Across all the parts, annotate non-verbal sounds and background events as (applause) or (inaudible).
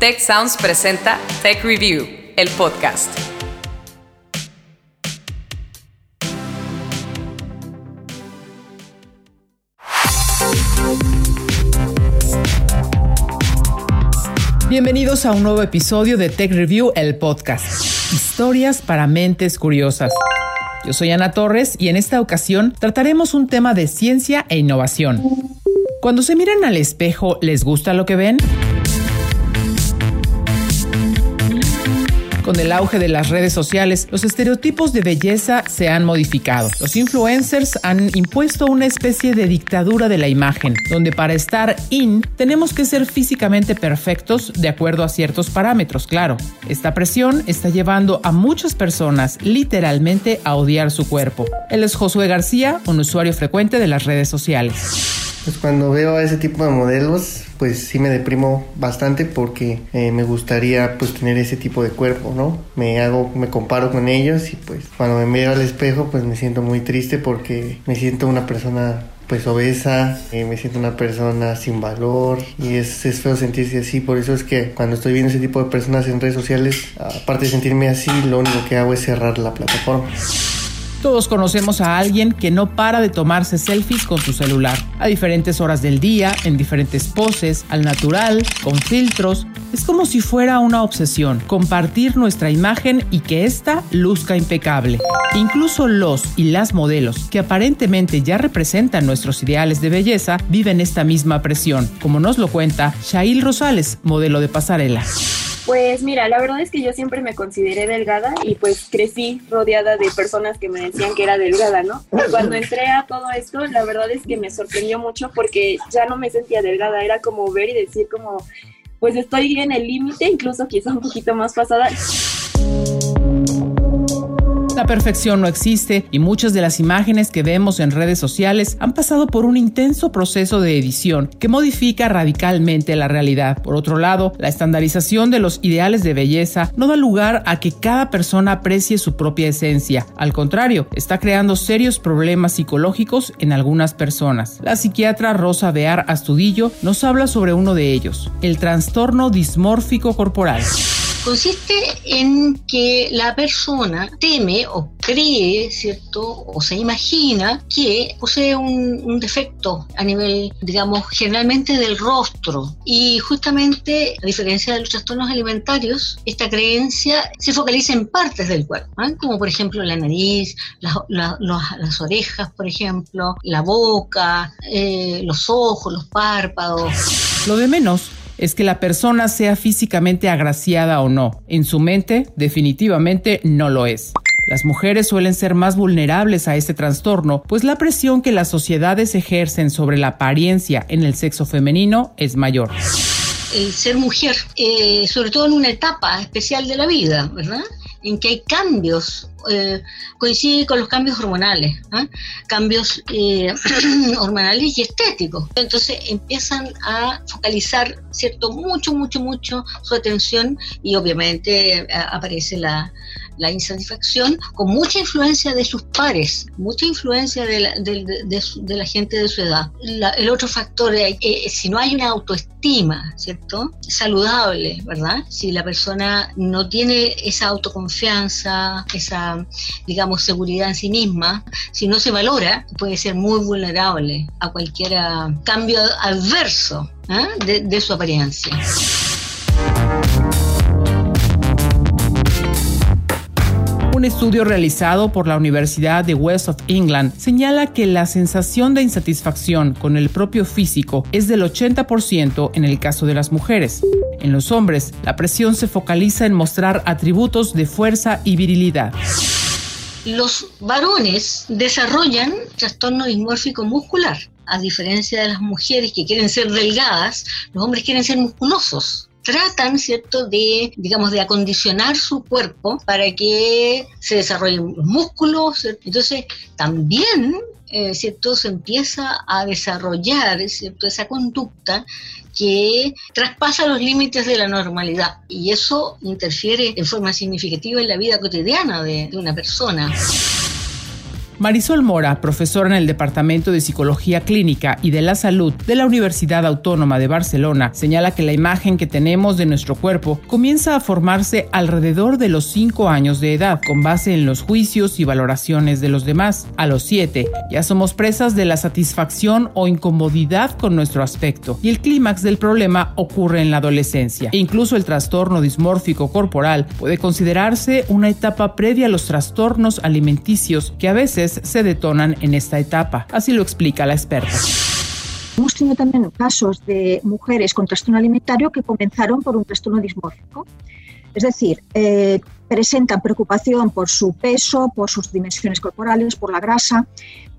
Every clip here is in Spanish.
Tech Sounds presenta Tech Review, el podcast. Bienvenidos a un nuevo episodio de Tech Review, el podcast. Historias para mentes curiosas. Yo soy Ana Torres y en esta ocasión trataremos un tema de ciencia e innovación. Cuando se miran al espejo, ¿les gusta lo que ven? Con el auge de las redes sociales, los estereotipos de belleza se han modificado. Los influencers han impuesto una especie de dictadura de la imagen, donde para estar in tenemos que ser físicamente perfectos de acuerdo a ciertos parámetros, claro. Esta presión está llevando a muchas personas literalmente a odiar su cuerpo. Él es Josué García, un usuario frecuente de las redes sociales. Pues cuando veo a ese tipo de modelos, pues sí me deprimo bastante porque eh, me gustaría pues tener ese tipo de cuerpo, ¿no? Me hago, me comparo con ellos y pues cuando me miro al espejo pues me siento muy triste porque me siento una persona pues obesa, eh, me siento una persona sin valor y es, es feo sentirse así, por eso es que cuando estoy viendo ese tipo de personas en redes sociales, aparte de sentirme así, lo único que hago es cerrar la plataforma. Todos conocemos a alguien que no para de tomarse selfies con su celular, a diferentes horas del día, en diferentes poses, al natural, con filtros. Es como si fuera una obsesión, compartir nuestra imagen y que ésta luzca impecable. Incluso los y las modelos, que aparentemente ya representan nuestros ideales de belleza, viven esta misma presión, como nos lo cuenta Shail Rosales, modelo de pasarela. Pues mira, la verdad es que yo siempre me consideré delgada y pues crecí rodeada de personas que me decían que era delgada, ¿no? Cuando entré a todo esto, la verdad es que me sorprendió mucho porque ya no me sentía delgada, era como ver y decir como, pues estoy en el límite, incluso quizá un poquito más pasada. La perfección no existe y muchas de las imágenes que vemos en redes sociales han pasado por un intenso proceso de edición que modifica radicalmente la realidad. Por otro lado, la estandarización de los ideales de belleza no da lugar a que cada persona aprecie su propia esencia. Al contrario, está creando serios problemas psicológicos en algunas personas. La psiquiatra Rosa Bear Astudillo nos habla sobre uno de ellos, el trastorno dismórfico corporal consiste en que la persona teme o cree, ¿cierto? O se imagina que posee un, defecto a nivel, digamos, generalmente del rostro. Y justamente, a diferencia de los trastornos alimentarios, esta creencia se focaliza en partes del cuerpo, ¿ah? como por ejemplo la nariz, las orejas, por ejemplo, la boca, eh, los ojos, los párpados. Lo de menos es que la persona sea físicamente agraciada o no. En su mente, definitivamente no lo es. Las mujeres suelen ser más vulnerables a este trastorno, pues la presión que las sociedades ejercen sobre la apariencia en el sexo femenino es mayor. El ser mujer, eh, sobre todo en una etapa especial de la vida, ¿verdad? En que hay cambios, eh, coincide con los cambios hormonales, ¿ah? cambios eh, (clears throat) hormonales y estéticos. Entonces empiezan a focalizar, ¿cierto? Mucho, mucho, mucho su atención y obviamente eh, aparece la, la insatisfacción con mucha influencia de sus pares, mucha influencia de la, de, la gente de su edad. el otro factor, es eh, si no hay una autoestima, ¿cierto? Saludable, ¿verdad? Si la persona no tiene esa autoconfianza, esa, digamos, seguridad en sí misma, si no se valora, puede ser muy vulnerable a cualquier cambio adverso ¿eh? de, de su apariencia. Un estudio realizado por la Universidad de West of England señala que la sensación de insatisfacción con el propio físico es del 80% en el caso de las mujeres. En los hombres, la presión se focaliza en mostrar atributos de fuerza y virilidad. Los varones desarrollan trastorno dismórfico muscular. A diferencia de las mujeres que quieren ser delgadas, los hombres quieren ser musculosos tratan, ¿cierto?, de, digamos, de acondicionar su cuerpo para que se desarrollen los músculos. Entonces, también, eh, ¿cierto?, se empieza a desarrollar, ¿cierto?, esa conducta que traspasa los límites de la normalidad y eso interfiere en forma significativa en la vida cotidiana de, de una persona. Marisol Mora, profesora en el Departamento de Psicología Clínica y de la Salud de la Universidad Autónoma de Barcelona, señala que la imagen que tenemos de nuestro cuerpo comienza a formarse alrededor de los 5 años de edad, con base en los juicios y valoraciones de los demás. A los 7 ya somos presas de la satisfacción o incomodidad con nuestro aspecto, y el clímax del problema ocurre en la adolescencia. E incluso el trastorno dismórfico corporal puede considerarse una etapa previa a los trastornos alimenticios que a veces se detonan en esta etapa. Así lo explica la experta. Hemos tenido también casos de mujeres con trastorno alimentario que comenzaron por un trastorno dismórfico. Es decir, eh, presentan preocupación por su peso, por sus dimensiones corporales, por la grasa,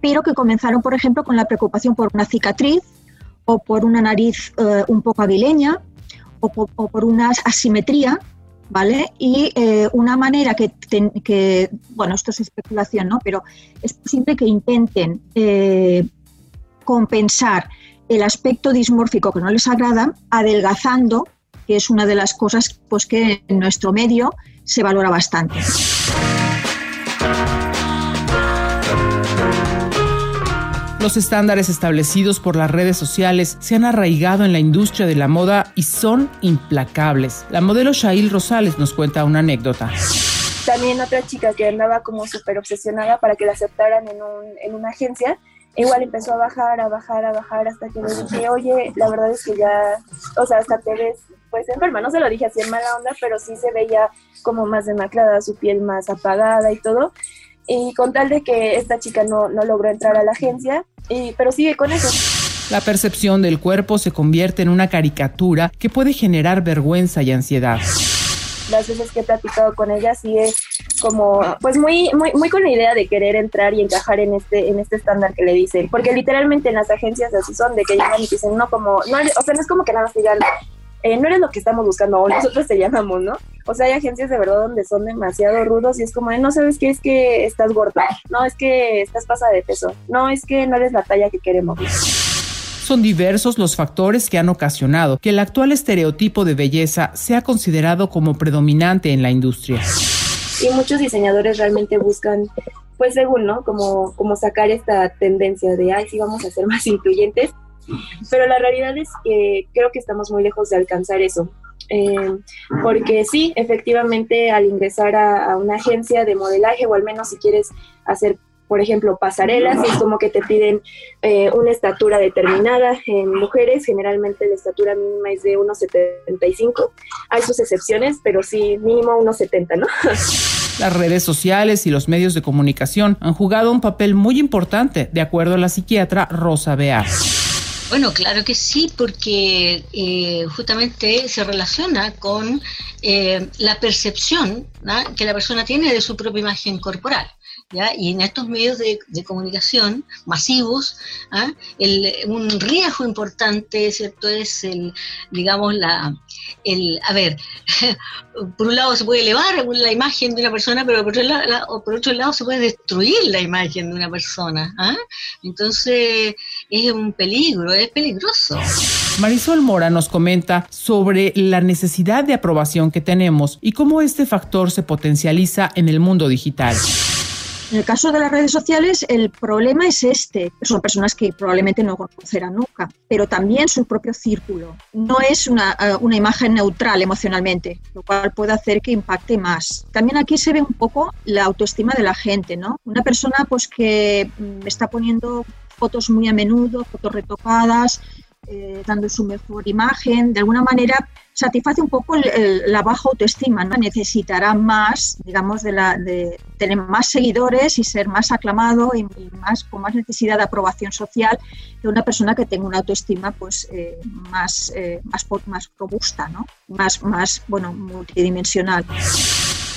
pero que comenzaron, por ejemplo, con la preocupación por una cicatriz o por una nariz eh, un poco aguileña o por una asimetría ¿vale? Y eh, una manera que, que, bueno, esto es especulación, ¿no? Pero es posible que intenten eh, compensar el aspecto dismórfico que no les agrada adelgazando, que es una de las cosas pues, que en nuestro medio se valora bastante. Los estándares establecidos por las redes sociales se han arraigado en la industria de la moda y son implacables. La modelo Shail Rosales nos cuenta una anécdota. También otra chica que andaba como súper obsesionada para que la aceptaran en, en una agencia, igual empezó a bajar, a bajar, a bajar hasta que le dije, oye, la verdad es que ya, o sea, hasta te ves pues enferma, no se lo dije así en mala onda, pero sí se veía como más demacrada, su piel más apagada y todo. Y con tal de que esta chica no, no logró entrar a la agencia, y, pero sigue con eso. La percepción del cuerpo se convierte en una caricatura que puede generar vergüenza y ansiedad. Las veces que he platicado con ella sigue como pues muy muy muy con la idea de querer entrar y encajar en este en este estándar que le dicen, porque literalmente en las agencias así son de que llegan y dicen, "No como no, o sea, no es como que nada más digan eh, no eres lo que estamos buscando o (laughs) nosotros te llamamos, ¿no? O sea, hay agencias de verdad donde son demasiado rudos y es como, no sabes qué es que estás gorda, no es que estás pasada de peso, no es que no eres la talla que queremos. Son diversos los factores que han ocasionado que el actual estereotipo de belleza sea considerado como predominante en la industria. Y muchos diseñadores realmente buscan pues según, ¿no? Como, como sacar esta tendencia de, ay, sí, vamos a ser más incluyentes, pero la realidad es que creo que estamos muy lejos de alcanzar eso. Eh, porque sí, efectivamente, al ingresar a, una agencia de modelaje, o al menos si quieres hacer, por ejemplo, pasarelas, es como que te piden eh, una estatura determinada. En mujeres, generalmente la estatura mínima es de 1,75. Hay sus excepciones, pero sí, mínimo 1,70, ¿no? (laughs) Las redes sociales y los medios de comunicación han jugado un papel muy importante, de acuerdo a la psiquiatra Rosa Bear. Bueno, claro que sí, porque eh, justamente se relaciona con eh, la percepción que la persona tiene de su propia imagen corporal. Y en estos medios de, comunicación masivos, ¿ah? un riesgo importante, ¿cierto? Es el, digamos, la, el, a ver, (laughs) por un lado se puede elevar la imagen de una persona, pero por otro lado, por otro lado se puede destruir la imagen de una persona. ¿ah? Entonces es un peligro, es peligroso. Marisol Mora nos comenta sobre la necesidad de aprobación que tenemos y cómo este factor se potencializa en el mundo digital. En el caso de las redes sociales, el problema es este. Son personas que probablemente no conocerán nunca, pero también su propio círculo. No es una, eh, una, imagen neutral emocionalmente, lo cual puede hacer que impacte más. También aquí se ve un poco la autoestima de la gente, ¿no? Una persona pues que mm, está poniendo fotos muy a menudo, fotos retocadas, eh, dando su mejor imagen, de alguna manera satisface un poco la baja autoestima, ¿no? Necesitará más, digamos, de, la, de tener más seguidores y ser más aclamado y, más con más necesidad de aprobación social que una persona que tenga una autoestima pues eh, más, eh, más, más robusta, ¿no? Más, más, bueno, multidimensional.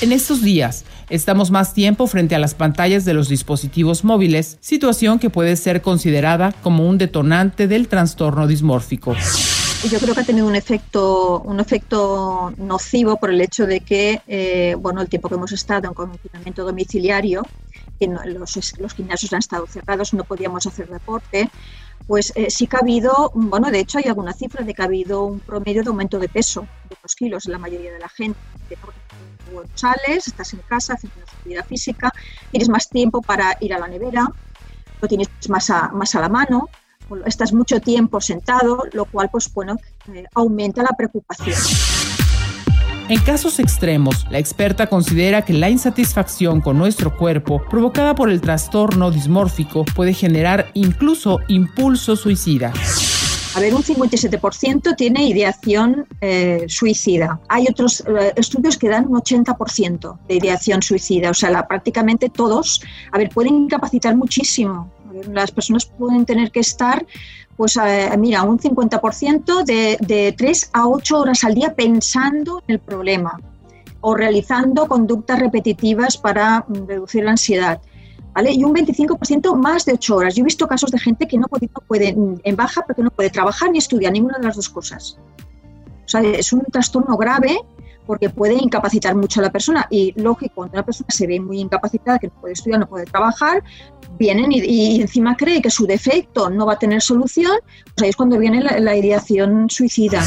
En estos días, estamos más tiempo frente a las pantallas de los dispositivos móviles, situación que puede ser considerada como un detonante del trastorno dismórfico. Yo creo que ha tenido un efecto, un efecto nocivo por el hecho de que, eh, bueno, el tiempo que hemos estado en confinamiento domiciliario, que los, los gimnasios han estado cerrados, no podíamos hacer deporte, pues eh, sí que ha habido, bueno, de hecho hay alguna cifra de que ha habido un promedio de aumento de peso de dos kilos en la mayoría de la gente sales, estás en casa haciendo actividad física, tienes más tiempo para ir a la nevera, lo tienes más a, más a la mano, estás mucho tiempo sentado, lo cual pues bueno, eh, aumenta la preocupación. En casos extremos, la experta considera que la insatisfacción con nuestro cuerpo provocada por el trastorno dismórfico puede generar incluso impulso suicida. A ver, un 57% tiene ideación eh, suicida. Hay otros eh, estudios que dan un 80% de ideación suicida. O sea, prácticamente todos, a ver, pueden incapacitar muchísimo. las personas pueden tener que estar pues mira, un 50% de, de 3 a 8 horas al día pensando en el problema o realizando conductas repetitivas para mm, reducir la ansiedad. ¿Vale? Y un 25% más de 8 horas. Yo he visto casos de gente que no puede, no mm, en baja porque no puede trabajar ni estudiar, ninguna de las dos cosas. O sea, es un trastorno grave porque puede incapacitar mucho a la persona. Y lógico, cuando una persona se ve muy incapacitada, que no puede estudiar, no puede trabajar, vienen y, encima cree que su defecto no va a tener solución, pues ahí es cuando viene la, ideación suicida.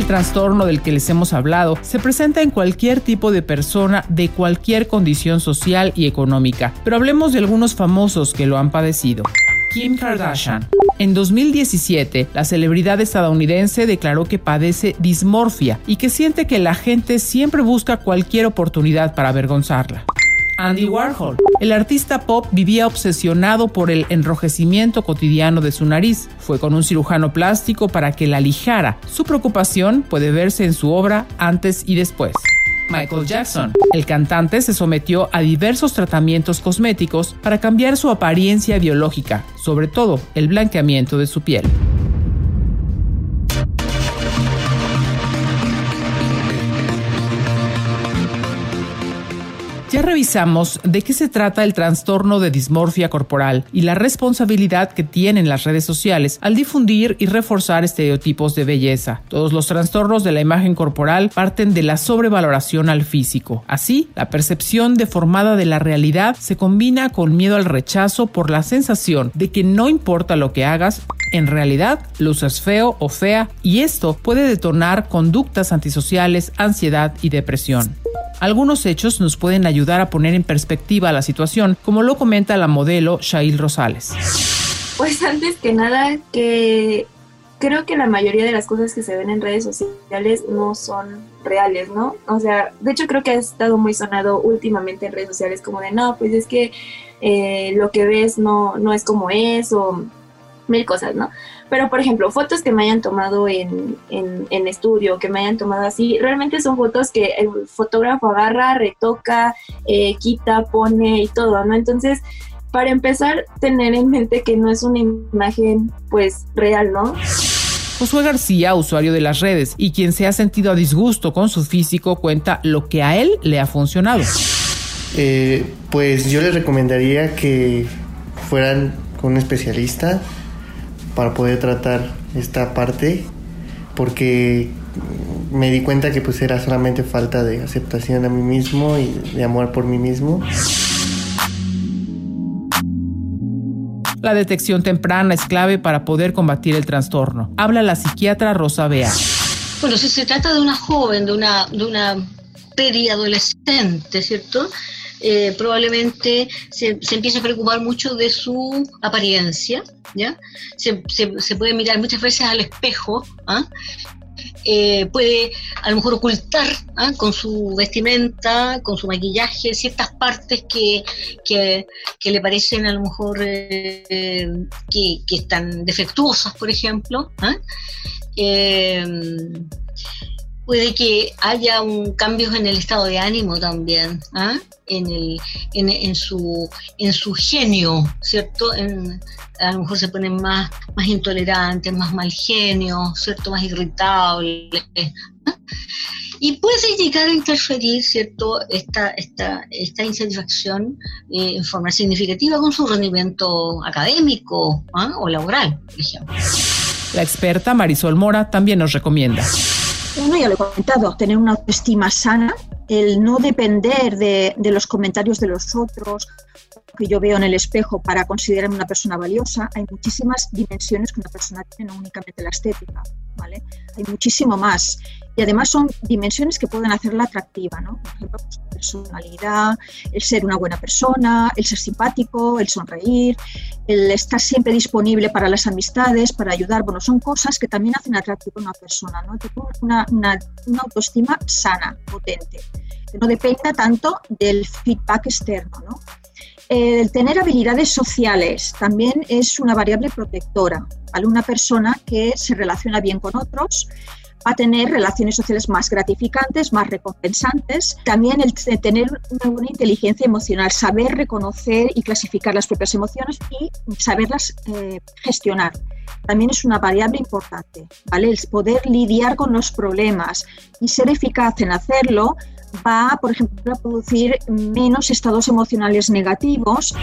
El trastorno del que les hemos hablado se presenta en cualquier tipo de persona de cualquier condición social y económica, pero hablemos de algunos famosos que lo han padecido. Kim Kardashian. En 2017, la celebridad estadounidense declaró que padece dismorfia y que siente que la gente siempre busca cualquier oportunidad para avergonzarla. Andy Warhol. El artista pop vivía obsesionado por el enrojecimiento cotidiano de su nariz. Fue con un cirujano plástico para que la lijara. Su preocupación puede verse en su obra antes y después. Michael Jackson. El cantante se sometió a diversos tratamientos cosméticos para cambiar su apariencia biológica, sobre todo el blanqueamiento de su piel. Revisamos de qué se trata el trastorno de dismorfia corporal y la responsabilidad que tienen las redes sociales al difundir y reforzar estereotipos de belleza. Todos los trastornos de la imagen corporal parten de la sobrevaloración al físico. Así, la percepción deformada de la realidad se combina con miedo al rechazo por la sensación de que no importa lo que hagas, en realidad luces feo o fea y esto puede detonar conductas antisociales, ansiedad y depresión. Algunos hechos nos pueden ayudar a poner en perspectiva la situación, como lo comenta la modelo Shail Rosales. Pues antes que nada, que creo que la mayoría de las cosas que se ven en redes sociales no son reales, ¿no? O sea, de hecho creo que ha estado muy sonado últimamente en redes sociales como de, no, pues es que eh, lo que ves no, no es como es o mil cosas, ¿no? Pero, por ejemplo, fotos que me hayan tomado en, en, estudio, que me hayan tomado así, realmente son fotos que el fotógrafo agarra, retoca, eh, quita, pone y todo, ¿no? Entonces, para empezar, tener en mente que no es una imagen, pues, real, ¿no? Josué García, usuario de las redes y quien se ha sentido a disgusto con su físico, cuenta lo que a él le ha funcionado. Eh, pues yo les recomendaría que fueran con un especialista, para poder tratar esta parte porque me di cuenta que pues era solamente falta de aceptación a mí mismo y de amor por mí mismo. La detección temprana es clave para poder combatir el trastorno. Habla la psiquiatra Rosa Bea. Bueno, si se trata de una joven, de una, de una periadolescente, ¿cierto? Eh, probablemente se, se, empiece a preocupar mucho de su apariencia, ¿ya? Se, puede mirar muchas veces al espejo, ¿ah? eh, puede a lo mejor ocultar ¿ah? con su vestimenta, con su maquillaje, ciertas partes que, que, que le parecen a lo mejor eh, que, que, están defectuosas, por ejemplo. ¿ah? Puede que haya un cambios en el estado de ánimo también, ¿ah? en, el, en, su, en su genio, ¿cierto? a lo mejor se ponen más, más intolerantes, más mal genio, ¿cierto? Más irritables. ¿ah? Y puede llegar a interferir, ¿cierto?, esta, esta, esta insatisfacción eh, en forma significativa con su rendimiento académico ¿ah? o laboral, por ejemplo. La experta Marisol Mora también nos recomienda uno ya lo he comentado, tener una autoestima sana, el no depender de, de los comentarios de los otros, que yo veo en el espejo para considerarme una persona valiosa, hay muchísimas dimensiones que una persona tiene, no únicamente la estética, ¿vale? Hay muchísimo más. Y además son dimensiones que pueden hacerla atractiva, ¿no? Por ejemplo, pues, personalidad, el ser una buena persona, el ser simpático, el sonreír, el estar siempre disponible para las amistades, para ayudar. Bueno, son cosas que también hacen atractiva a una persona, ¿no? Una, una, una autoestima sana, potente, que no dependa tanto del feedback externo, ¿no? El tener habilidades sociales también es una variable protectora. ¿vale? Una persona que se relaciona bien con otros va a tener relaciones sociales más gratificantes, más recompensantes. También el tener una buena inteligencia emocional, saber reconocer y clasificar las propias emociones y saberlas eh, gestionar. También es una variable importante, ¿vale? El poder lidiar con los problemas y ser eficaz en hacerlo va, por ejemplo, a producir menos estados emocionales negativos.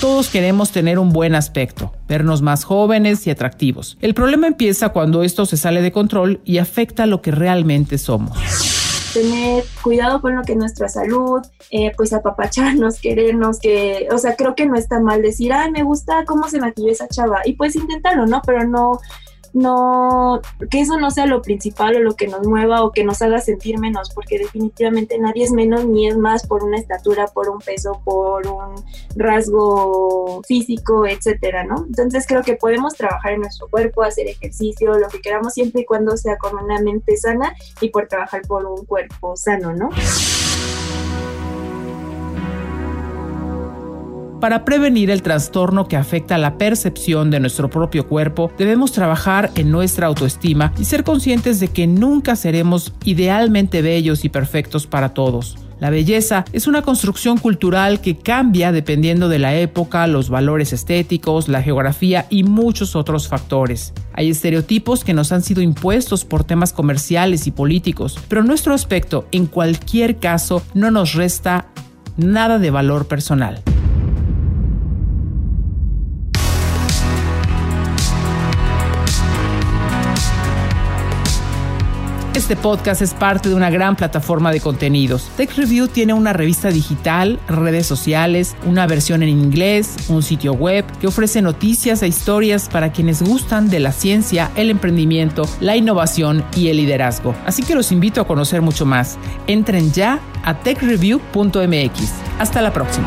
Todos queremos tener un buen aspecto, vernos más jóvenes y atractivos. El problema empieza cuando esto se sale de control y afecta lo que realmente somos tener cuidado con lo que es nuestra salud, eh, pues apapacharnos, (laughs) querernos, que, o sea, creo que no está mal decir, ay, me gusta cómo se maquilló esa chava, y pues intentarlo, ¿no? Pero no, no, que eso no sea lo principal o lo que nos mueva o que nos haga sentir menos, porque definitivamente nadie es menos ni es más por una estatura, por un peso, por un rasgo físico, etcétera, ¿no? Entonces creo que podemos trabajar en nuestro cuerpo, hacer ejercicio, lo que queramos siempre y cuando sea con una mente sana y por trabajar por un cuerpo sano, ¿no? Para prevenir el trastorno que afecta la percepción de nuestro propio cuerpo, debemos trabajar en nuestra autoestima y ser conscientes de que nunca seremos idealmente bellos y perfectos para todos. La belleza es una construcción cultural que cambia dependiendo de la época, los valores estéticos, la geografía y muchos otros factores. Hay estereotipos que nos han sido impuestos por temas comerciales y políticos, pero nuestro aspecto en cualquier caso no nos resta nada de valor personal. Este podcast es parte de una gran plataforma de contenidos. Tech Review tiene una revista digital, redes sociales, una versión en inglés, un sitio web que ofrece noticias e historias para quienes gustan de la ciencia, el emprendimiento, la innovación y el liderazgo. Así que los invito a conocer mucho más. Entren ya a techreview.mx. Hasta la próxima.